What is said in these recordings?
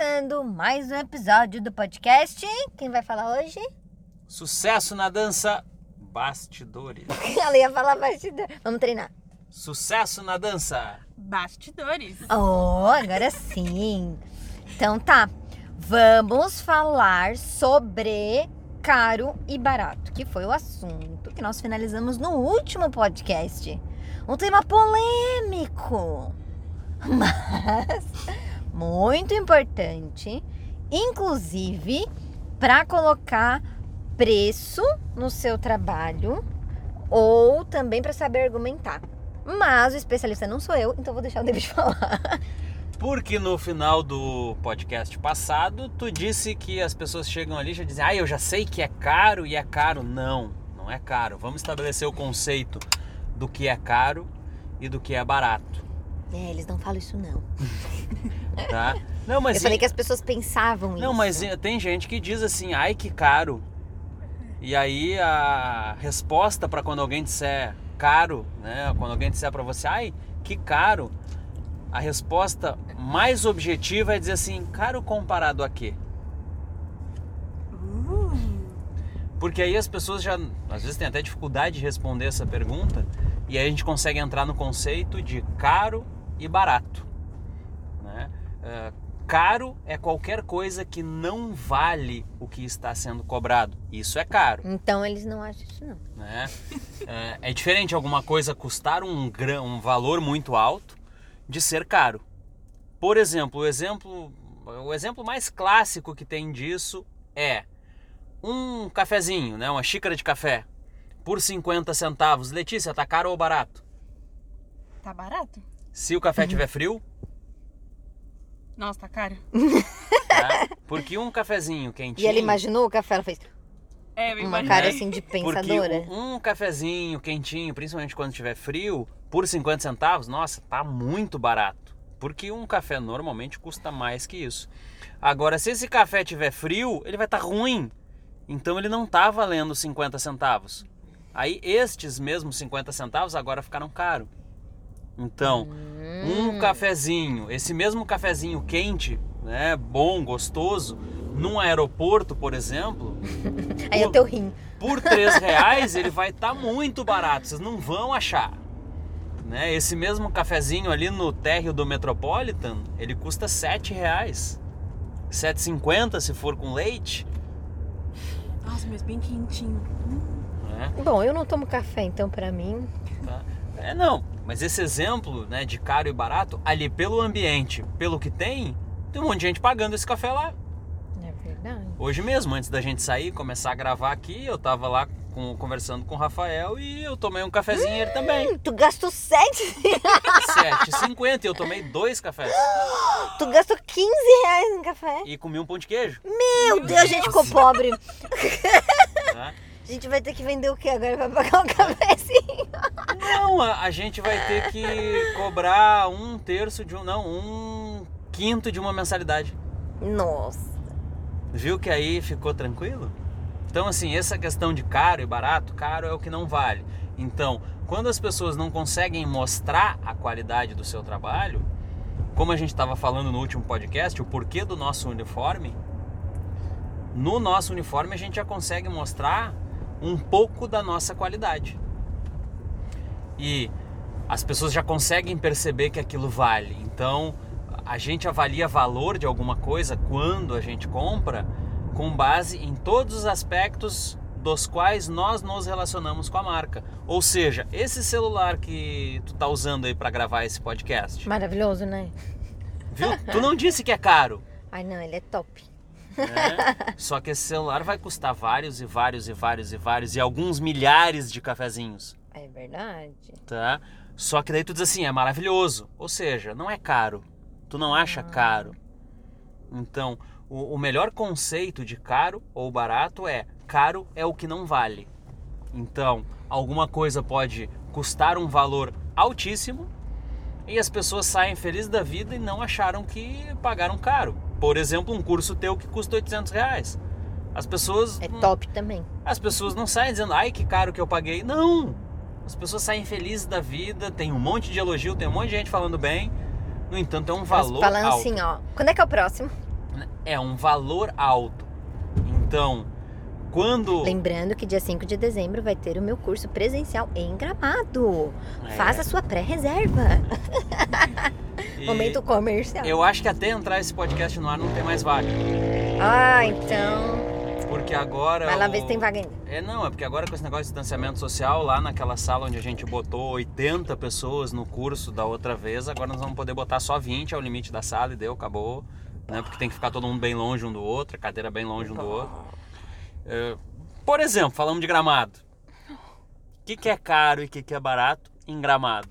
começando mais um episódio do podcast. Quem vai falar hoje? Sucesso na dança bastidores. Ela ia falar bastidor. Vamos treinar. Sucesso na dança. Bastidores. Oh, agora sim. Então tá. Vamos falar sobre caro e barato, que foi o assunto que nós finalizamos no último podcast. Um tema polêmico, mas muito importante, inclusive para colocar preço no seu trabalho ou também para saber argumentar. Mas o especialista não sou eu, então vou deixar o David falar. Porque no final do podcast passado, tu disse que as pessoas chegam ali e já dizem, ah, eu já sei que é caro e é caro. Não, não é caro. Vamos estabelecer o conceito do que é caro e do que é barato. É, eles não falam isso não. Tá? Não, mas Eu falei que as pessoas pensavam isso. Não, mas tem gente que diz assim, ai que caro. E aí a resposta para quando alguém disser caro, né? Quando alguém disser para você, ai que caro, a resposta mais objetiva é dizer assim, caro comparado a quê? Porque aí as pessoas já, às vezes, têm até dificuldade de responder essa pergunta e aí a gente consegue entrar no conceito de caro e barato. Uh, caro é qualquer coisa que não vale o que está sendo cobrado. Isso é caro. Então eles não acham isso não. Né? é, é diferente alguma coisa custar um, um valor muito alto de ser caro. Por exemplo, o exemplo, o exemplo mais clássico que tem disso é um cafezinho, né, uma xícara de café por 50 centavos. Letícia, tá caro ou barato? Tá barato? Se o café tiver frio? Nossa, tá caro. Tá? Porque um cafezinho quentinho. E ela imaginou o café, ela fez É, eu uma imaginei. cara assim de pensadora. Porque um cafezinho quentinho, principalmente quando tiver frio, por 50 centavos, nossa, tá muito barato. Porque um café normalmente custa mais que isso. Agora, se esse café tiver frio, ele vai estar tá ruim. Então ele não tá valendo 50 centavos. Aí estes mesmos 50 centavos agora ficaram caros. Então, Hum. um cafezinho, esse mesmo cafezinho quente, né, bom, gostoso, num aeroporto, por exemplo, Aí é por- teu rim. por 3 reais ele vai estar muito barato, vocês não vão achar. Né? Esse mesmo cafezinho ali no térreo do Metropolitan, ele custa 7 reais. 7,50 se for com leite. Nossa, mas bem quentinho. Né? Bom, eu não tomo café, então pra mim. Tá? É não, mas esse exemplo né, de caro e barato, ali pelo ambiente, pelo que tem, tem um monte de gente pagando esse café lá. É verdade. Hoje mesmo, antes da gente sair, começar a gravar aqui, eu tava lá com- conversando com o Rafael e eu tomei um cafezinho ele também. Hum, tu gastou 7 7,50 e eu tomei dois cafés. Tu gastou 15 reais em café? E comi um pão de queijo. Meu Deus, a gente ficou pobre. né? A gente vai ter que vender o que agora pra pagar um cafezinho? Não, a, a gente vai ter que cobrar um terço de um. Não, um quinto de uma mensalidade. Nossa. Viu que aí ficou tranquilo? Então, assim, essa questão de caro e barato, caro é o que não vale. Então, quando as pessoas não conseguem mostrar a qualidade do seu trabalho, como a gente estava falando no último podcast, o porquê do nosso uniforme, no nosso uniforme a gente já consegue mostrar um pouco da nossa qualidade. E as pessoas já conseguem perceber que aquilo vale. Então, a gente avalia valor de alguma coisa quando a gente compra com base em todos os aspectos dos quais nós nos relacionamos com a marca. Ou seja, esse celular que tu tá usando aí para gravar esse podcast, Maravilhoso, né? viu? Tu não disse que é caro, Ai, não, ele é top. Né? Só que esse celular vai custar vários e vários e vários e vários e alguns milhares de cafezinhos, É verdade. tá? Só que daí tu diz assim, é maravilhoso. Ou seja, não é caro. Tu não acha caro. Então, o, o melhor conceito de caro ou barato é caro é o que não vale. Então, alguma coisa pode custar um valor altíssimo e as pessoas saem felizes da vida e não acharam que pagaram caro. Por exemplo, um curso teu que custa 800 reais. As pessoas É top também. as pessoas não saem dizendo, ai que caro que eu paguei. Não! As pessoas saem felizes da vida, tem um monte de elogio, tem um monte de gente falando bem. No entanto, é um valor Falando alto. assim, ó. Quando é que é o próximo? é um valor alto. Então, quando Lembrando que dia 5 de dezembro vai ter o meu curso presencial em Gramado. É. Faça sua pré-reserva. Momento comercial. Eu acho que até entrar esse podcast no ar não tem mais vaga. Ah, Porque- então. Porque agora. Vai lá o- ver se tem vaga ainda. É, não, é porque agora com esse negócio de distanciamento social, lá naquela sala onde a gente botou 80 pessoas no curso da outra vez, agora nós vamos poder botar só 20, é o limite da sala e deu, acabou. Né? Porque tem que ficar todo mundo bem longe um do outro, a cadeira bem longe um do outro. É, por exemplo, falamos de gramado. O que, que é caro e o que, que é barato em gramado?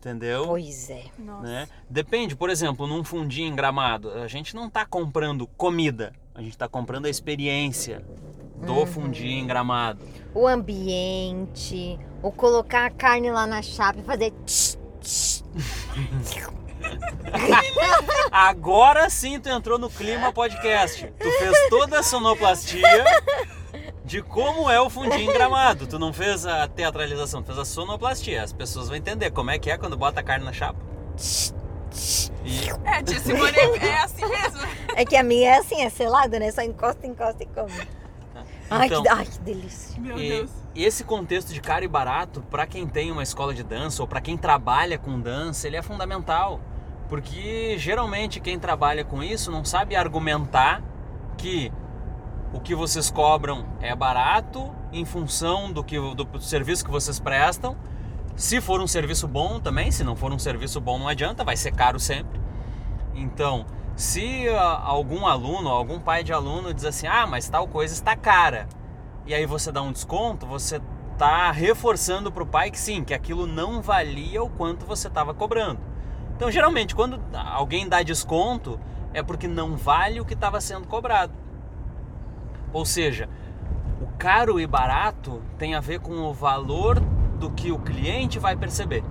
Entendeu? Pois é. Nossa. né? Depende, por exemplo, num fundinho em gramado, a gente não está comprando comida, a gente está comprando a experiência do Uhum. fundinho em gramado. O ambiente, o colocar a carne lá na chapa e fazer. tch, tch. Agora sim tu entrou no clima podcast. Tu fez toda a sonoplastia de como é o fundinho em gramado. Tu não fez a teatralização, tu fez a sonoplastia. As pessoas vão entender como é que é quando bota a carne na chapa. E É, tia Simone é, é assim mesmo. É que a minha é assim, é selada, né? Só encosta, encosta e come. Ai, Então- que, ai, que delícia. Meu E Deus. esse contexto de caro e barato, para quem tem uma escola de dança ou para quem trabalha com dança, ele é fundamental. Porque geralmente quem trabalha com isso não sabe argumentar que o que vocês cobram é barato em função do que do serviço que vocês prestam. Se for um serviço bom também, se não for um serviço bom não adianta, vai ser caro sempre. Então, se ah, algum aluno, algum pai de aluno diz assim: "Ah, mas tal coisa está cara", e aí você dá um desconto, você está reforçando para o pai que sim, que aquilo não valia o quanto você estava cobrando. Então, geralmente, quando alguém dá desconto, é porque não vale o que estava sendo cobrado. Ou seja, o caro e barato tem a ver com o valor do que o cliente vai perceber.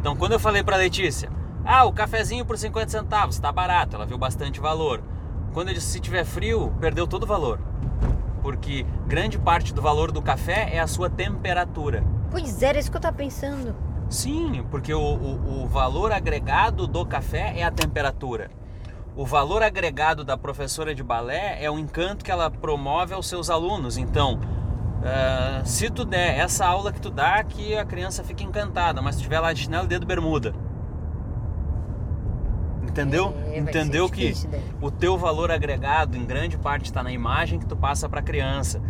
Então, quando eu falei para Letícia, ah, o cafezinho por 50 centavos está barato, ela viu bastante valor. Quando eu disse se tiver frio, perdeu todo o valor. Porque grande parte do valor do café é a sua temperatura. Pois é, era isso que eu tava pensando. Sim, porque o, o, o valor agregado do café é a temperatura. O valor agregado da professora de balé é o encanto que ela promove aos seus alunos. Então, ah, se tu der essa aula que tu dá, que a criança fica encantada, mas se tiver lá de chinelo e dedo bermuda. Entendeu? É, Entendeu que daí. o teu valor agregado em grande parte está na imagem que tu passa para a criança.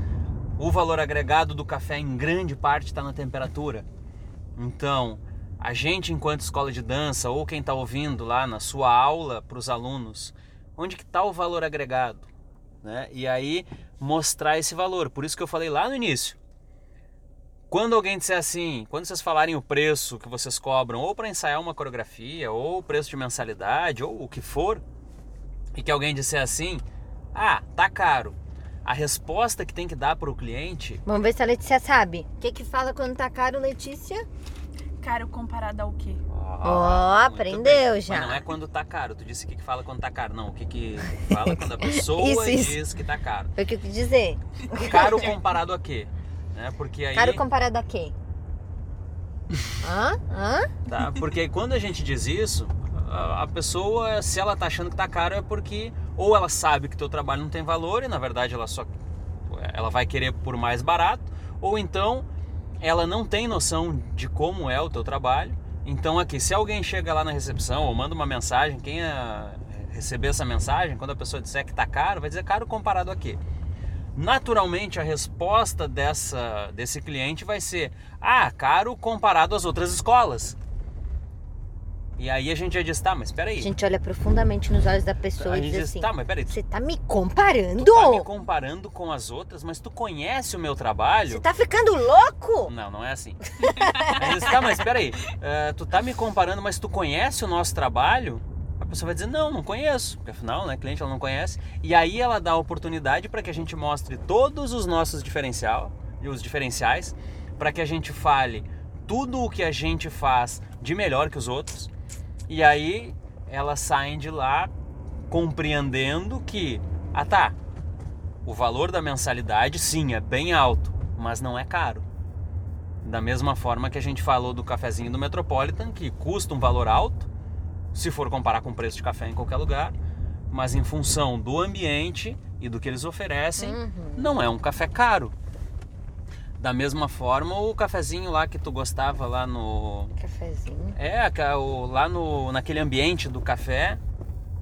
O valor agregado do café em grande parte está na temperatura. Então, a gente enquanto escola de dança ou quem está ouvindo lá na sua aula para os alunos, onde que está o valor agregado? Né? E aí mostrar esse valor. Por isso que eu falei lá no início. Quando alguém disser assim, quando vocês falarem o preço que vocês cobram, ou para ensaiar uma coreografia, ou o preço de mensalidade, ou o que for, e que alguém disser assim, ah, tá caro. A resposta que tem que dar para o cliente Vamos ver se a Letícia sabe. O que que fala quando tá caro, Letícia? Caro comparado ao quê? Ó, muito aprendeu bem. já. Mas não é quando tá caro. Tu disse o que que fala quando tá caro. Não, o que que fala quando a pessoa Isso, isso. diz que tá caro. Foi o que eu quis dizer. Caro comparado a quê? Né? Porque aí... Caro comparado a quê? Hã? Hã? Tá? Porque aí quando a gente diz isso, a a pessoa, se ela tá achando que tá caro, é porque ou ela sabe que teu trabalho não tem valor e na verdade ela só ela vai querer por mais barato, ou então ela não tem noção de como é o teu trabalho. Então aqui, se alguém chega lá na recepção ou manda uma mensagem, quem é, receber essa mensagem, quando a pessoa disser que tá caro, vai dizer caro comparado a quê? Naturalmente a resposta dessa, desse cliente vai ser: ah, caro comparado às outras escolas. E aí a gente já diz: tá, mas peraí. A gente olha profundamente nos olhos da pessoa a e diz diz: assim: tá, mas peraí. Tu Você tá me comparando? tá me comparando com as outras, mas tu conhece o meu trabalho? Você tá ficando louco? Não, não é assim. Aí diz, tá, mas peraí, eh, tu tá me comparando, mas tu conhece o nosso trabalho? A pessoa vai dizer, não, não conheço, porque afinal, né, cliente ela não conhece. E aí ela dá a oportunidade para que a gente mostre todos os nossos diferencial, os diferenciais, para que a gente fale tudo o que a gente faz de melhor que os outros. E aí elas saem de lá compreendendo que, ah tá, o valor da mensalidade sim é bem alto, mas não é caro. Da mesma forma que a gente falou do cafezinho do Metropolitan, que custa um valor alto, se for comparar com o preço de café em qualquer lugar, mas em função do ambiente e do que eles oferecem, Uhum. não é um café caro. Da mesma forma, o cafezinho lá que tu gostava lá no Cafezinho. é, o- lá no naquele ambiente do café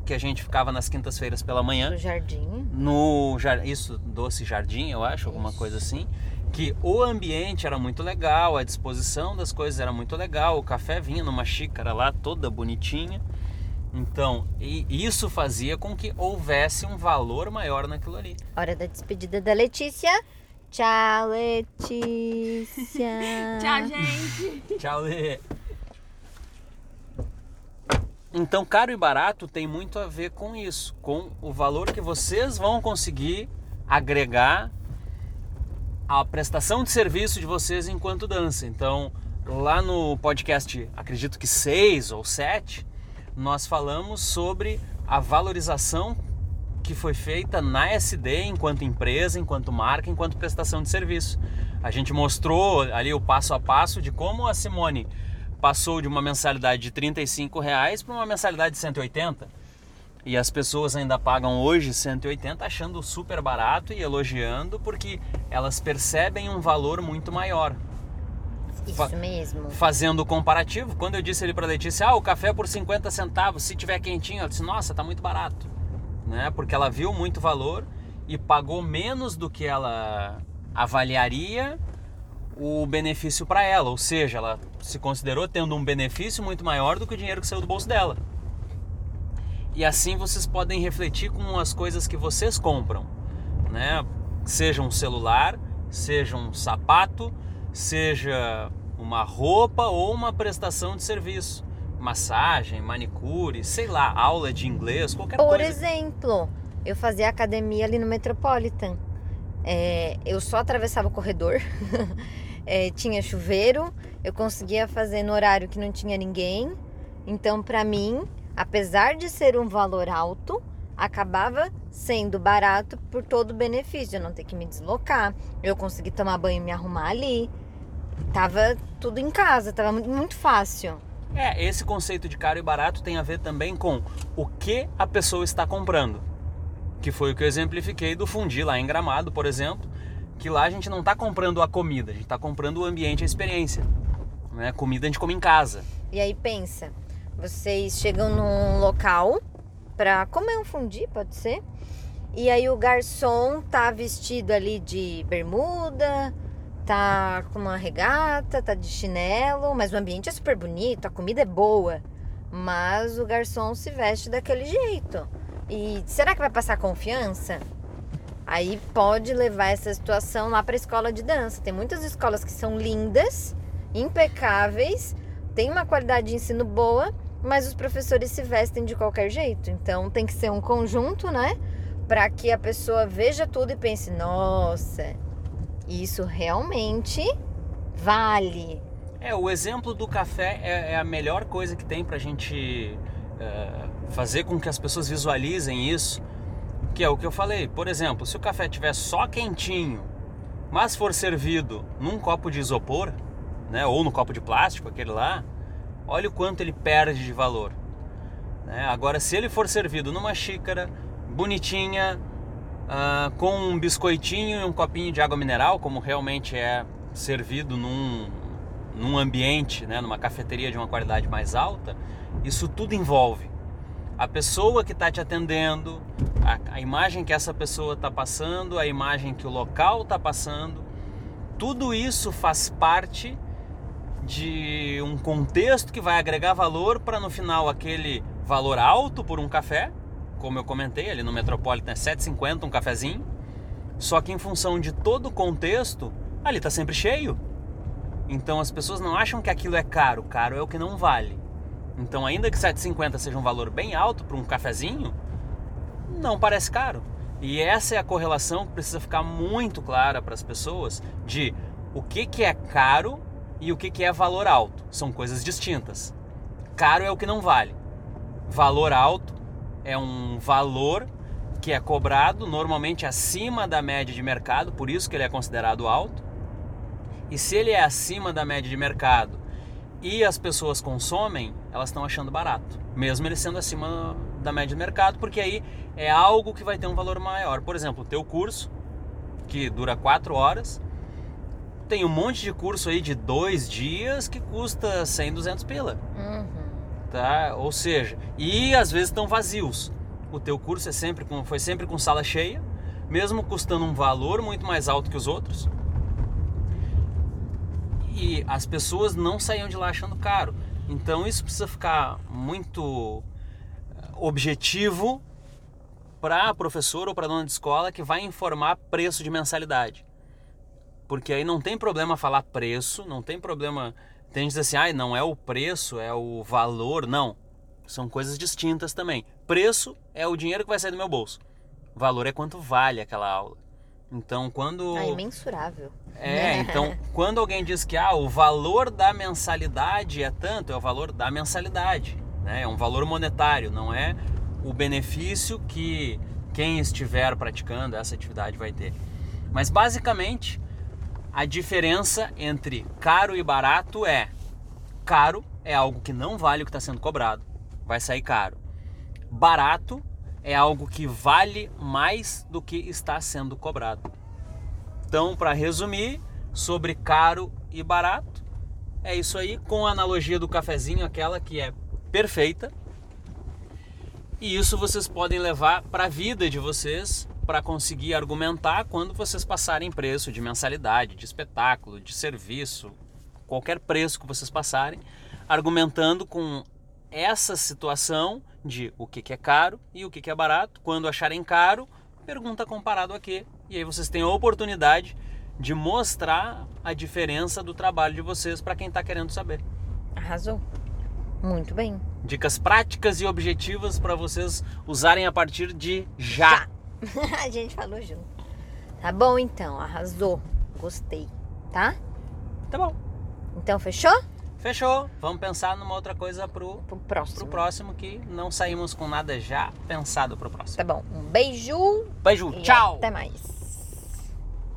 que a gente ficava nas quintas-feiras pela manhã Do jardim. no isso doce jardim eu acho alguma Isso. coisa assim que o ambiente era muito legal a disposição das coisas era muito legal o café vinha numa xícara lá toda bonitinha então e isso fazia com que houvesse um valor maior naquilo ali Hora da despedida da Letícia. Tchau, Letícia. Tchau, gente. tchau Lê. então caro e barato tem muito a ver com isso com o valor que vocês vão conseguir agregar a prestação de serviço de vocês enquanto dança. Então, lá no podcast, acredito que 6 ou 7, nós falamos sobre a valorização que foi feita na SD enquanto empresa, enquanto marca, enquanto prestação de serviço. A gente mostrou ali o passo a passo de como a Simone passou de uma mensalidade de 35 reais para uma mensalidade de 180. E as pessoas ainda pagam hoje 180 achando super barato e elogiando porque elas percebem um valor muito maior. Isso mesmo. Fazendo o comparativo, quando eu disse ali para Letícia, ah, o café por 50 centavos, se tiver quentinho, ela disse, nossa, tá muito barato. Né? Porque ela viu muito valor e pagou menos do que ela avaliaria o benefício para ela, ou seja, ela se considerou tendo um benefício muito maior do que o dinheiro que saiu do bolso dela. E assim vocês podem refletir com as coisas que vocês compram, né? Seja um celular, seja um sapato, seja uma roupa ou uma prestação de serviço, massagem, manicure, sei lá, aula de inglês, qualquer Por coisa. exemplo, eu fazia academia ali no Metropolitan. É, eu só atravessava o corredor, é, tinha chuveiro, eu conseguia fazer no horário que não tinha ninguém. Então, pra mim, apesar de ser um valor alto, acabava sendo barato por todo o benefício. Eu não ter que me deslocar, eu consegui tomar banho e me arrumar ali. Tava tudo em casa, tava muito fácil. É, esse conceito de caro e barato tem a ver também com o que a pessoa está comprando. Que foi o que eu exemplifiquei do fundi lá em Gramado, por exemplo, que lá a gente não está comprando a comida, a gente está comprando o ambiente, a experiência. Né? Comida a gente come em casa. E aí pensa, vocês chegam num local pra comer um fundi, pode ser? E aí o garçom tá vestido ali de bermuda, tá com uma regata, tá de chinelo, mas o ambiente é super bonito, a comida é boa, mas o garçom se veste daquele jeito. E será que vai passar confiança? Aí pode levar essa situação lá para escola de dança. Tem muitas escolas que são lindas, impecáveis, tem uma qualidade de ensino boa, mas os professores se vestem de qualquer jeito. Então tem que ser um conjunto, né? Para que a pessoa veja tudo e pense: nossa, isso realmente vale. É, o exemplo do café é, é a melhor coisa que tem pra gente é, fazer com que as pessoas visualizem isso, que é o que eu falei. Por exemplo, se o café tiver só quentinho, mas for servido num copo de isopor, né, ou no copo de plástico, aquele lá, olha o quanto ele perde de valor. né? Agora, se ele for servido numa xícara bonitinha, ah, com um biscoitinho e um copinho de água mineral, como realmente é servido num, num ambiente, né, numa cafeteria de uma qualidade mais alta, isso tudo envolve a pessoa que está te atendendo, a, a imagem que essa pessoa está passando, a imagem que o local está passando, tudo isso faz parte de um contexto que vai agregar valor para no final aquele valor alto por um café, como eu comentei ali no Metropolitan é 7,50 um cafezinho, só que em função de todo o contexto, ali está sempre cheio. Então as pessoas não acham que aquilo é caro, caro é o que não vale. Então ainda que 7,50 seja um valor bem alto para um cafezinho, não parece caro. E essa é a correlação que precisa ficar muito clara para as pessoas de o que, que é caro e o que, que é valor alto. São coisas distintas. Caro é o que não vale. Valor alto é um valor que é cobrado normalmente acima da média de mercado, por isso que ele é considerado alto. E se ele é acima da média de mercado e as pessoas consomem, elas estão achando barato. mesmo ele sendo acima da média do mercado, porque aí é algo que vai ter um valor maior. Por exemplo, o teu curso, que dura quatro horas, tem um monte de curso aí de dois dias que custa 100, 200 pila. Uhum. Tá? Ou seja, e às vezes estão vazios. O teu curso é sempre com, foi sempre com sala cheia, mesmo custando um valor muito mais alto que os outros. E as pessoas não saíam de lá achando caro. Então isso precisa ficar muito eh, objetivo para professor ou para dona de escola que vai informar preço de mensalidade. Porque aí não tem problema falar preço, não tem problema. Tem gente dizer assim, ah, não é o preço, é o valor. Não. São coisas distintas também. Preço é o dinheiro que vai sair do meu bolso. Valor é quanto vale aquela aula. Então, quando. Ah, imensurável. É, então, quando alguém diz que ah, o valor da mensalidade é tanto, é o valor da mensalidade. Né? É um valor monetário, não é o benefício que quem estiver praticando essa atividade vai ter. Mas, basicamente, a diferença entre caro e barato é: caro é algo que não vale o que está sendo cobrado, vai sair caro. Barato é algo que vale mais do que está sendo cobrado. Então, para resumir, sobre caro e barato, é isso aí, com a analogia do cafezinho, aquela que é perfeita. E isso vocês podem levar para a vida de vocês para conseguir argumentar quando vocês passarem preço de mensalidade, de espetáculo, de serviço, qualquer preço que vocês passarem, argumentando com essa situação de o que, é caro e o que, é barato. Quando acharem caro, pergunta comparado a quê? E aí vocês têm a oportunidade de mostrar a diferença do trabalho de vocês para quem está querendo saber. Arrasou. Muito bem. Dicas práticas e objetivas para vocês usarem a partir de já. já. a gente falou junto. Tá bom então, arrasou. Gostei, tá? Tá bom. Então fechou? Fechou. Vamos pensar numa outra coisa pro, pro próximo. Pro próximo que não saímos com nada já pensado pro próximo. Tá bom. Um beijo. Beijo. Tchau. Até mais.